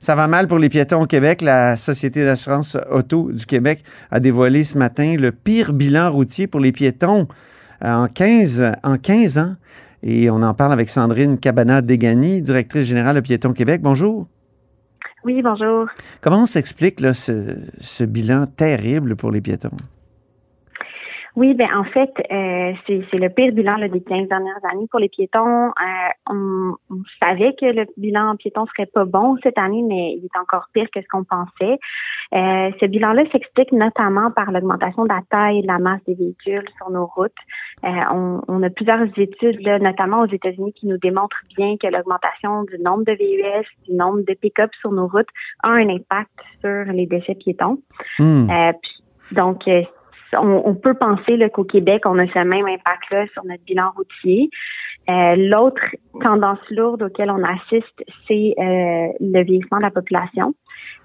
Ça va mal pour les piétons au Québec. La Société d'assurance auto du Québec a dévoilé ce matin le pire bilan routier pour les piétons euh, en 15, en 15 ans. Et on en parle avec Sandrine Cabana-Degani, directrice générale de Piétons Québec. Bonjour. Oui, bonjour. Comment on s'explique ce, ce bilan terrible pour les piétons? Oui, ben en fait, euh, c'est le pire bilan des 15 dernières années pour les piétons. Euh, on, savait que le bilan en piéton serait pas bon cette année, mais il est encore pire que ce qu'on pensait. Euh, ce bilan-là s'explique notamment par l'augmentation de la taille et de la masse des véhicules sur nos routes. On, on, a plusieurs études, là, notamment aux États-Unis, qui nous démontrent bien que l'augmentation du nombre de VUS, du nombre de pick-up sur nos routes a un impact sur les déchets piétons. Hmm. donc, on, peut penser qu'au Québec, on a ce même impact-là sur notre bilan routier. Euh, l'autre tendance lourde auquel on assiste, c'est euh, le vieillissement de la population.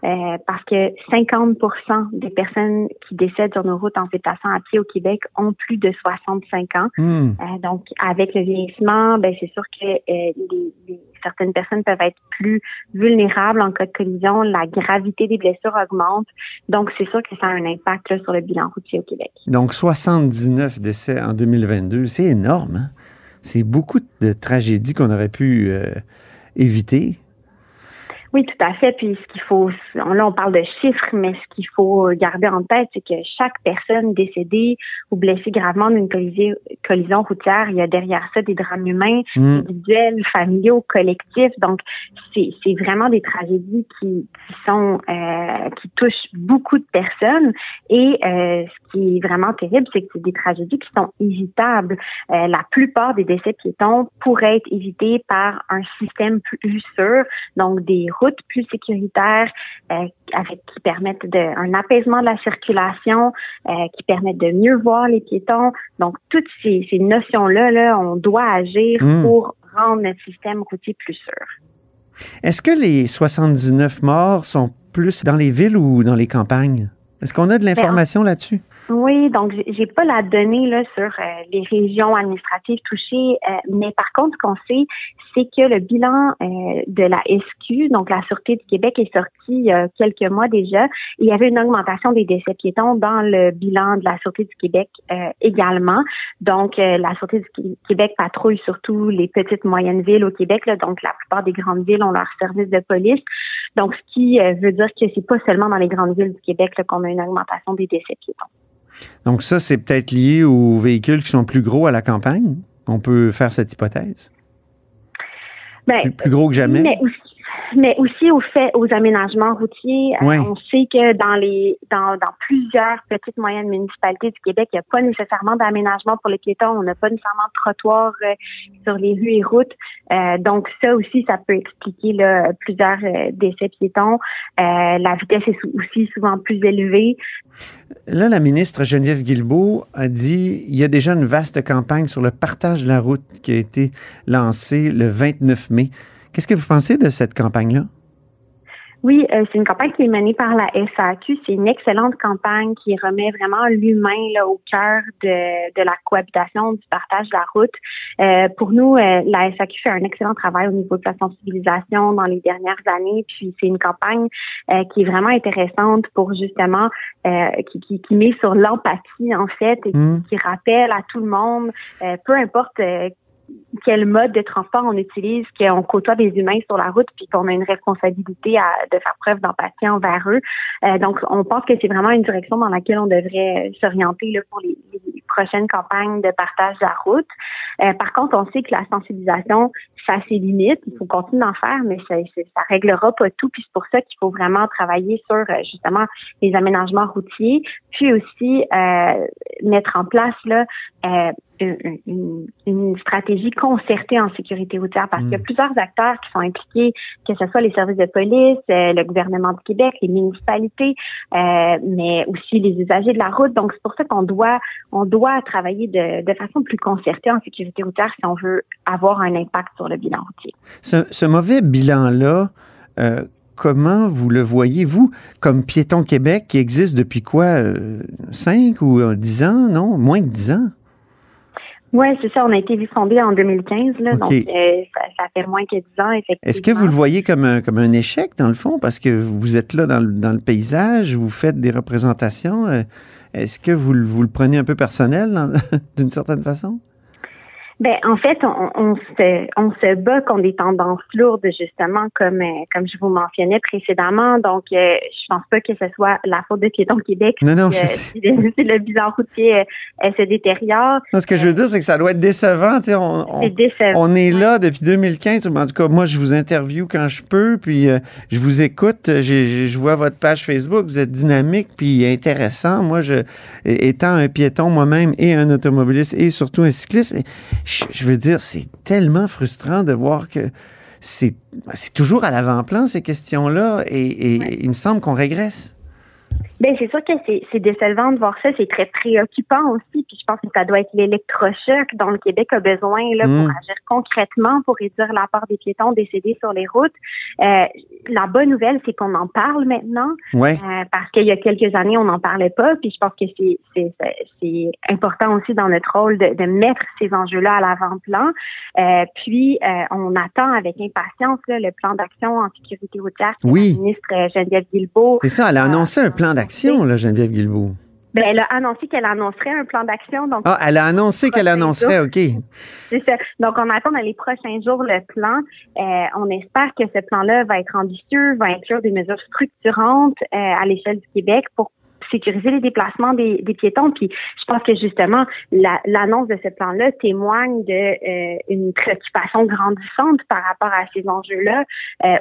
Euh, parce que 50% des personnes qui décèdent sur nos routes en déplaçant à pied au Québec ont plus de 65 ans. Hmm. donc, avec le vieillissement, ben, c'est sûr que les, certaines personnes peuvent être plus vulnérables en cas de collision. La gravité des blessures augmente. Donc, c'est sûr que ça a un impact sur le bilan routier au Québec. Donc, 79 décès en 2022, c'est énorme. Hein? C'est beaucoup de tragédies qu'on aurait pu euh, éviter. Oui, tout à fait. Puis ce qu'il faut, là on parle de chiffres, mais ce qu'il faut garder en tête, c'est que chaque personne décédée ou blessée gravement d'une collision, routière, il y a derrière ça des drames humains, mm. individuels, familiaux, collectifs. Donc c'est vraiment des tragédies qui, sont euh, qui touchent beaucoup de personnes. Et euh, ce qui est vraiment terrible, c'est que c'est des tragédies qui sont évitables. Euh, la plupart des décès piétons pourraient être évités par un système plus sûr, donc des routes plus sécuritaires, euh, avec qui permettent de, un apaisement de la circulation, euh, qui permettent de mieux voir les piétons. Donc, toutes ces, ces notions-là, là, on doit agir hmm. pour rendre notre système routier plus sûr. Est-ce que les 79 morts sont plus dans les villes ou dans les campagnes? Est-ce qu'on a de ben, l'information là-dessus? Oui, donc j'ai pas la donnée là sur euh, les régions administratives touchées, euh, mais par contre, ce qu'on sait, c'est que le bilan euh, de la SQ, donc la Sûreté du Québec, est sorti il y a quelques mois déjà. Il y avait une augmentation des décès piétons dans le bilan de la Sûreté du Québec également. Donc, la Sûreté du Québec patrouille surtout les petites moyennes villes au Québec, là, donc la plupart des grandes villes ont leur service de police. Donc, ce qui veut dire que c'est pas seulement dans les grandes villes du Québec qu'on a une augmentation des décès piétons. Donc ça, c'est peut-être lié aux véhicules qui sont plus gros à la campagne. On peut faire cette hypothèse. Ben, plus, gros que jamais mais aussi au fait aux aménagements routiers. Euh, on sait que dans les dans, dans plusieurs petites moyennes municipalités du Québec, il n'y a pas nécessairement d'aménagement pour les piétons, on n'a pas nécessairement de trottoirs euh, sur les rues et routes. Euh, donc ça aussi, ça peut expliquer là, plusieurs décès piétons. la vitesse est aussi souvent plus élevée. Là, la ministre Geneviève Guilbeault a dit il y a déjà une vaste campagne sur le partage de la route qui a été lancée le 29 mai. Qu'est-ce que vous pensez de cette campagne-là? Oui, euh, c'est une campagne qui est menée par la SAQ. C'est une excellente campagne qui remet vraiment l'humain au cœur de, la cohabitation, du partage de la route. Euh, pour nous, euh, la SAQ fait un excellent travail au niveau de la sensibilisation dans les dernières années. Puis c'est une campagne qui est vraiment intéressante pour justement qui, qui, met sur l'empathie en fait et qui, mmh. qui, rappelle à tout le monde, peu importe quel mode de transport on utilise, qu'on côtoie des humains sur la route, puis qu'on a une responsabilité à, de faire preuve d'empathie envers eux. Euh, donc, on pense que c'est vraiment une direction dans laquelle on devrait s'orienter là, pour les, prochaines campagnes de partage de la route. Euh, par contre, on sait que la sensibilisation, ça a ses limites. Il faut continuer d'en faire, mais ça, ça réglera pas tout. Puis c'est pour ça qu'il faut vraiment travailler sur euh, justement les aménagements routiers, puis aussi mettre en place là une, une, stratégie concertée en sécurité routière parce qu'il y a hmm. plusieurs acteurs qui sont impliqués, que ce soit les services de police, euh, le gouvernement du Québec, les municipalités, euh, mais aussi les usagers de la route. Donc c'est pour ça qu'on doit on doit travailler de, de, façon plus concertée en sécurité routière si on veut avoir un impact sur le bilan routier. Ce, ce mauvais bilan là. Euh, comment vous le voyez, vous, comme Piéton Québec, qui existe depuis quoi, cinq ou dix ans, non? Moins de dix ans? Oui, c'est ça. On a été fondé en 2015, là, donc euh, ça, fait moins que 10 ans, effectivement. Est-ce que vous le voyez comme un, comme un échec, dans le fond, parce que vous êtes là dans le, dans le paysage, vous faites des représentations. Euh, est-ce que vous, vous, le prenez un peu personnel, d'une certaine façon? Ben en fait, on, on, se on se bat contre des tendances lourdes justement comme euh, comme je vous mentionnais précédemment. Donc euh, je pense pas que ce soit la faute de Piéton Québec. Non non, si, le, le bilan routier euh, se détériore. Non, ce que je veux dire, c'est que ça doit être décevant. Tu sais, on, on, décevant. on est là depuis 2015. En tout cas, moi, je vous interviewe quand je peux, puis je vous écoute. je vois votre page Facebook. Vous êtes dynamique puis intéressant. Moi, je étant un piéton moi-même et un automobiliste et surtout un cycliste je, veux dire, c'est tellement frustrant de voir que c'est toujours à l'avant-plan, ces questions-là, et, il me semble qu'on régresse. Bien, c'est sûr que c'est décevant de voir ça. C'est très préoccupant aussi. Puis je pense que ça doit être l'électrochoc dont le Québec a besoin là, pour mm. agir concrètement pour réduire la part des piétons décédés sur les routes. Euh, la bonne nouvelle, c'est qu'on en parle maintenant. Ouais. Euh, parce qu'il y a quelques années, on n'en parlait pas. Puis je pense que c'est important aussi dans notre rôle de, de mettre ces enjeux-là à l'avant-plan. Euh, puis euh, on attend avec impatience là, le plan d'action en sécurité routière oui. la ministre euh, Geneviève Guilbeault. C'est ça, elle a annoncé un plan d'action, là, Geneviève Guilbeault? Ben, elle a annoncé qu'elle annoncerait un plan d'action. Donc, ah, elle a annoncé qu'elle annoncerait, OK. C'est ça. Donc, on attend dans les prochains jours le plan. Euh, on espère que ce plan-là va être ambitieux, va inclure des mesures structurantes euh, à l'échelle du Québec pour sécuriser les déplacements des, piétons. Puis je pense que justement, l'annonce de ce plan-là témoigne de euh, une préoccupation grandissante par rapport à ces enjeux-là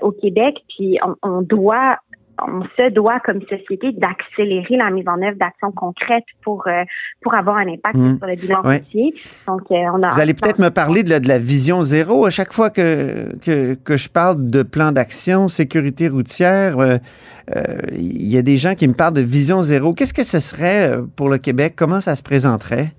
au Québec. Puis on, on doit on se doit comme société d'accélérer la mise en œuvre d'actions concrètes pour euh, pour avoir un impact mmh. sur le bilan routier. Donc euh, on a Vous allez peut-être me parler de la, vision zéro à chaque fois que que, que je parle de plan d'action sécurité routière. Euh, il y a des gens qui me parlent de vision zéro. Qu'est-ce que ce serait pour le Québec? Comment ça se présenterait?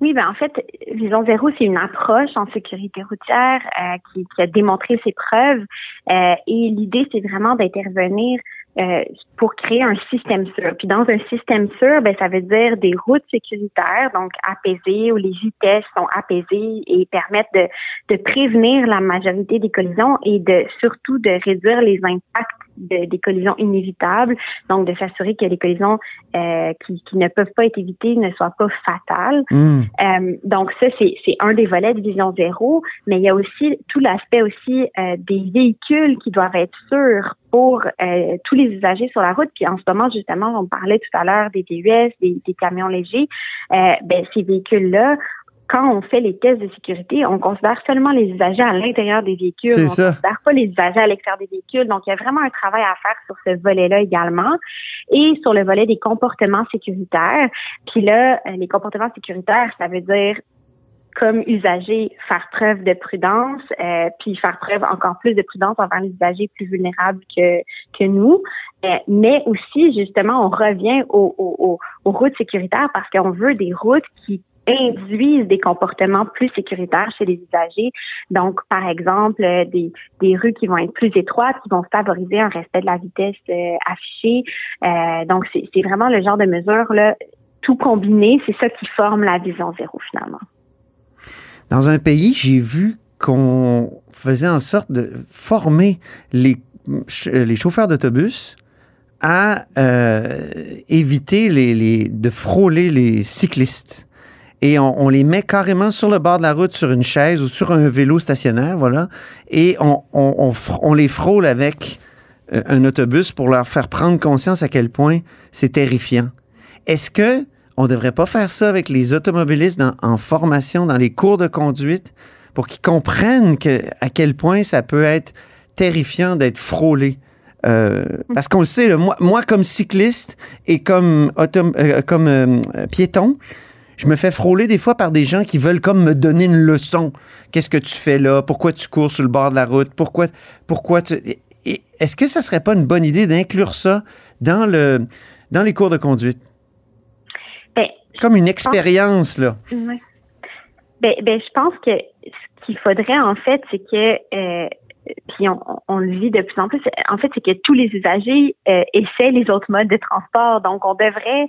Oui, ben en fait, Vision Zéro, c'est une approche en sécurité routière euh, qui, qui, a démontré ses preuves. Euh, et l'idée, c'est vraiment d'intervenir euh, pour créer un système sûr. Puis dans un système sûr, ben, ça veut dire des routes sécuritaires, donc apaisées, où les vitesses sont apaisées et permettent de, de prévenir la majorité des collisions et de surtout de réduire les impacts de, des collisions inévitables, donc de s'assurer que les collisions euh, qui, qui, ne peuvent pas être évitées ne soient pas fatales. Mmh. Euh, donc ça, c'est un des volets de Vision Zéro, mais il y a aussi tout l'aspect aussi euh, des véhicules qui doivent être sûrs pour euh, tous les usagers sur la route. Puis en ce moment, justement, on parlait tout à l'heure des VUS, des, des camions légers. Euh, ben, ces véhicules-là, quand on fait les tests de sécurité, on considère seulement les usagers à l'intérieur des véhicules. On ne considère pas les usagers à l'extérieur des véhicules. Donc, il y a vraiment un travail à faire sur ce volet-là également. Et sur le volet des comportements sécuritaires. Puis là, euh, les comportements sécuritaires, ça veut dire comme usager, faire preuve de prudence, euh, puis faire preuve encore plus de prudence envers les usagers plus vulnérables que, que nous. Euh, mais aussi, justement, on revient aux, aux, aux routes sécuritaires parce qu'on veut des routes qui induisent des comportements plus sécuritaires chez les usagers. Donc, par exemple, euh, des, des rues qui vont être plus étroites, qui vont favoriser un respect de la vitesse affichée. donc, c'est vraiment le genre de mesures là, tout combiné, c'est ça qui forme la vision zéro finalement. Dans un pays, j'ai vu qu'on faisait en sorte de former les, les chauffeurs d'autobus à euh, éviter les, les, de frôler les cyclistes. Et on, on, les met carrément sur le bord de la route, sur une chaise ou sur un vélo stationnaire, voilà. Et on, on, on les frôle avec euh, un autobus pour leur faire prendre conscience à quel point c'est terrifiant. Est-ce que on ne devrait pas faire ça avec les automobilistes en formation, dans les cours de conduite, pour qu'ils comprennent à quel point ça peut être terrifiant d'être frôlé. Euh, parce qu'on le sait, moi, comme cycliste et comme, euh, euh, piéton, je me fais frôler des fois par des gens qui veulent comme me donner une leçon. Qu'est-ce que tu fais là? Pourquoi tu cours sur le bord de la route? Pourquoi, pourquoi. Est-ce que ça serait pas une bonne idée d'inclure ça dans les cours de conduite? Comme une expérience, là. Ben, ben, je pense que ce qu'il faudrait, en fait, c'est que euh, puis on, on, le vit de plus en plus. En fait, c'est que tous les usagers euh, essaient les autres modes de transport. Donc, on devrait,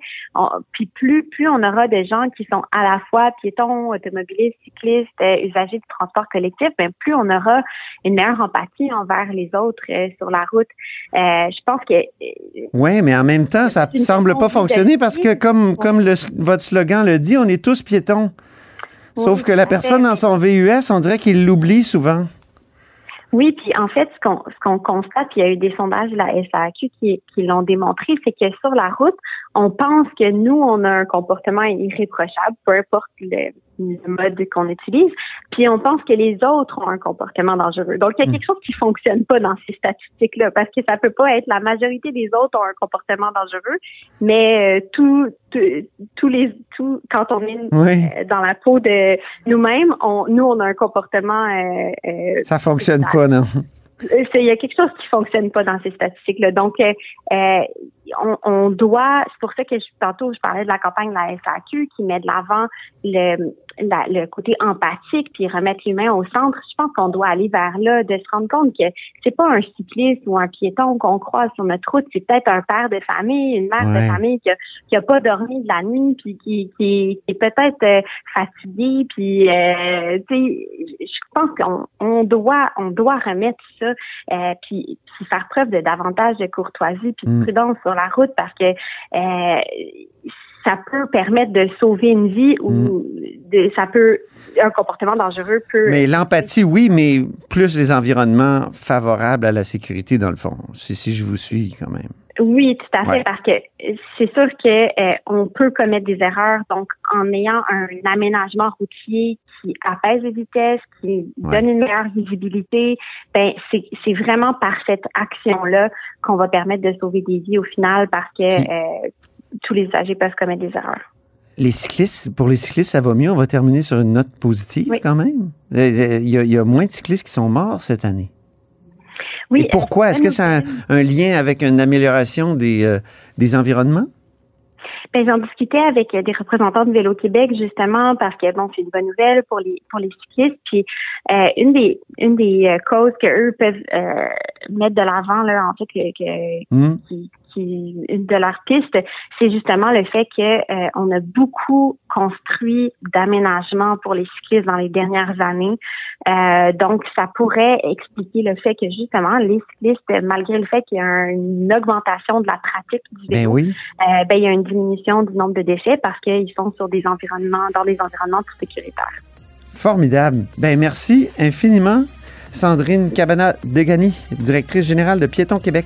puis plus plus on aura de gens qui sont à la fois piétons, automobilistes, cyclistes, euh, usagers du transport collectif, ben plus on aura une meilleure empathie envers les autres sur la route. je pense que oui, mais en même temps, ça semble pas fonctionner parce que comme comme le, votre slogan le dit, on est tous piétons. Sauf que la personne dans son VUS, on dirait qu'il l'oublie souvent. Oui, puis en fait, ce qu'on constate, il y a eu des sondages de la SAQ qui, qui l'ont démontré, c'est que sur la route, on pense que nous, on a un comportement irréprochable, peu importe le, mode qu'on utilise, puis on pense que les autres ont un comportement dangereux. Donc, il y a hmm. quelque chose qui fonctionne pas dans ces statistiques-là, parce que ça peut pas être la majorité des autres ont un comportement dangereux, mais euh, tout, tous les, tout, quand on est euh, dans la peau de nous-mêmes, on, nous, on a un comportement. Euh ça fonctionne pas, non? Il y a quelque chose qui fonctionne pas dans ces statistiques-là. Donc, euh, on, on, doit, c'est pour ça que je, tantôt je parlais de la campagne de la SAQ qui met de l'avant le, le côté empathique puis remettre l'humain au centre. Je pense qu'on doit aller vers là, de se rendre compte que c'est pas un cycliste ou un piéton qu'on croise sur notre route, c'est peut-être un père de famille, une mère de famille qui a, qui a pas dormi de la nuit puis qui, qui, est peut-être euh, fatigué puis euh, tu sais, je pense qu'on on doit on doit remettre ça euh, puis, puis faire preuve de davantage de courtoisie puis de mm. prudence sur la route parce que euh, ça peut permettre de sauver une vie ou mm. de, ça peut un comportement dangereux peut. Mais l'empathie, oui, mais plus les environnements favorables à la sécurité dans le fond. Si, si je vous suis quand même. Oui, tout à fait, parce que c'est sûr que euh, on peut commettre des erreurs. Donc, en ayant un aménagement routier qui apaise les vitesses, qui donne une meilleure visibilité, ben c'est vraiment par cette action-là qu'on va permettre de sauver des vies au final, parce que euh, tous les usagers peuvent commettre des erreurs. Les cyclistes, pour les cyclistes, ça va mieux? On va terminer sur une note positive quand même? Euh, il y, a, moins de cyclistes qui sont morts cette année. Oui. Et pourquoi? Est-ce que ça a un lien avec une amélioration des, euh, des environnements? Ben, j'en discutais avec des représentants de Vélo Québec justement parce que bon, c'est une bonne nouvelle pour les pour les cyclistes. Puis euh, une des une des causes que eux peuvent mettre de l'avant là, en fait que, que mmh. qui, qui de leur piste, c'est justement le fait que euh, on a beaucoup construit d'aménagements pour les cyclistes dans les dernières années. Euh, donc, ça pourrait expliquer le fait que justement les cyclistes, malgré le fait qu'il y a une augmentation de la pratique du ben vélo, oui. euh, ben il y a une diminution du nombre de déchets parce qu'ils sont sur des environnements, dans des environnements plus sécuritaires. Formidable. Ben merci infiniment, Sandrine Cabana-Degani, directrice générale de Piéton Québec.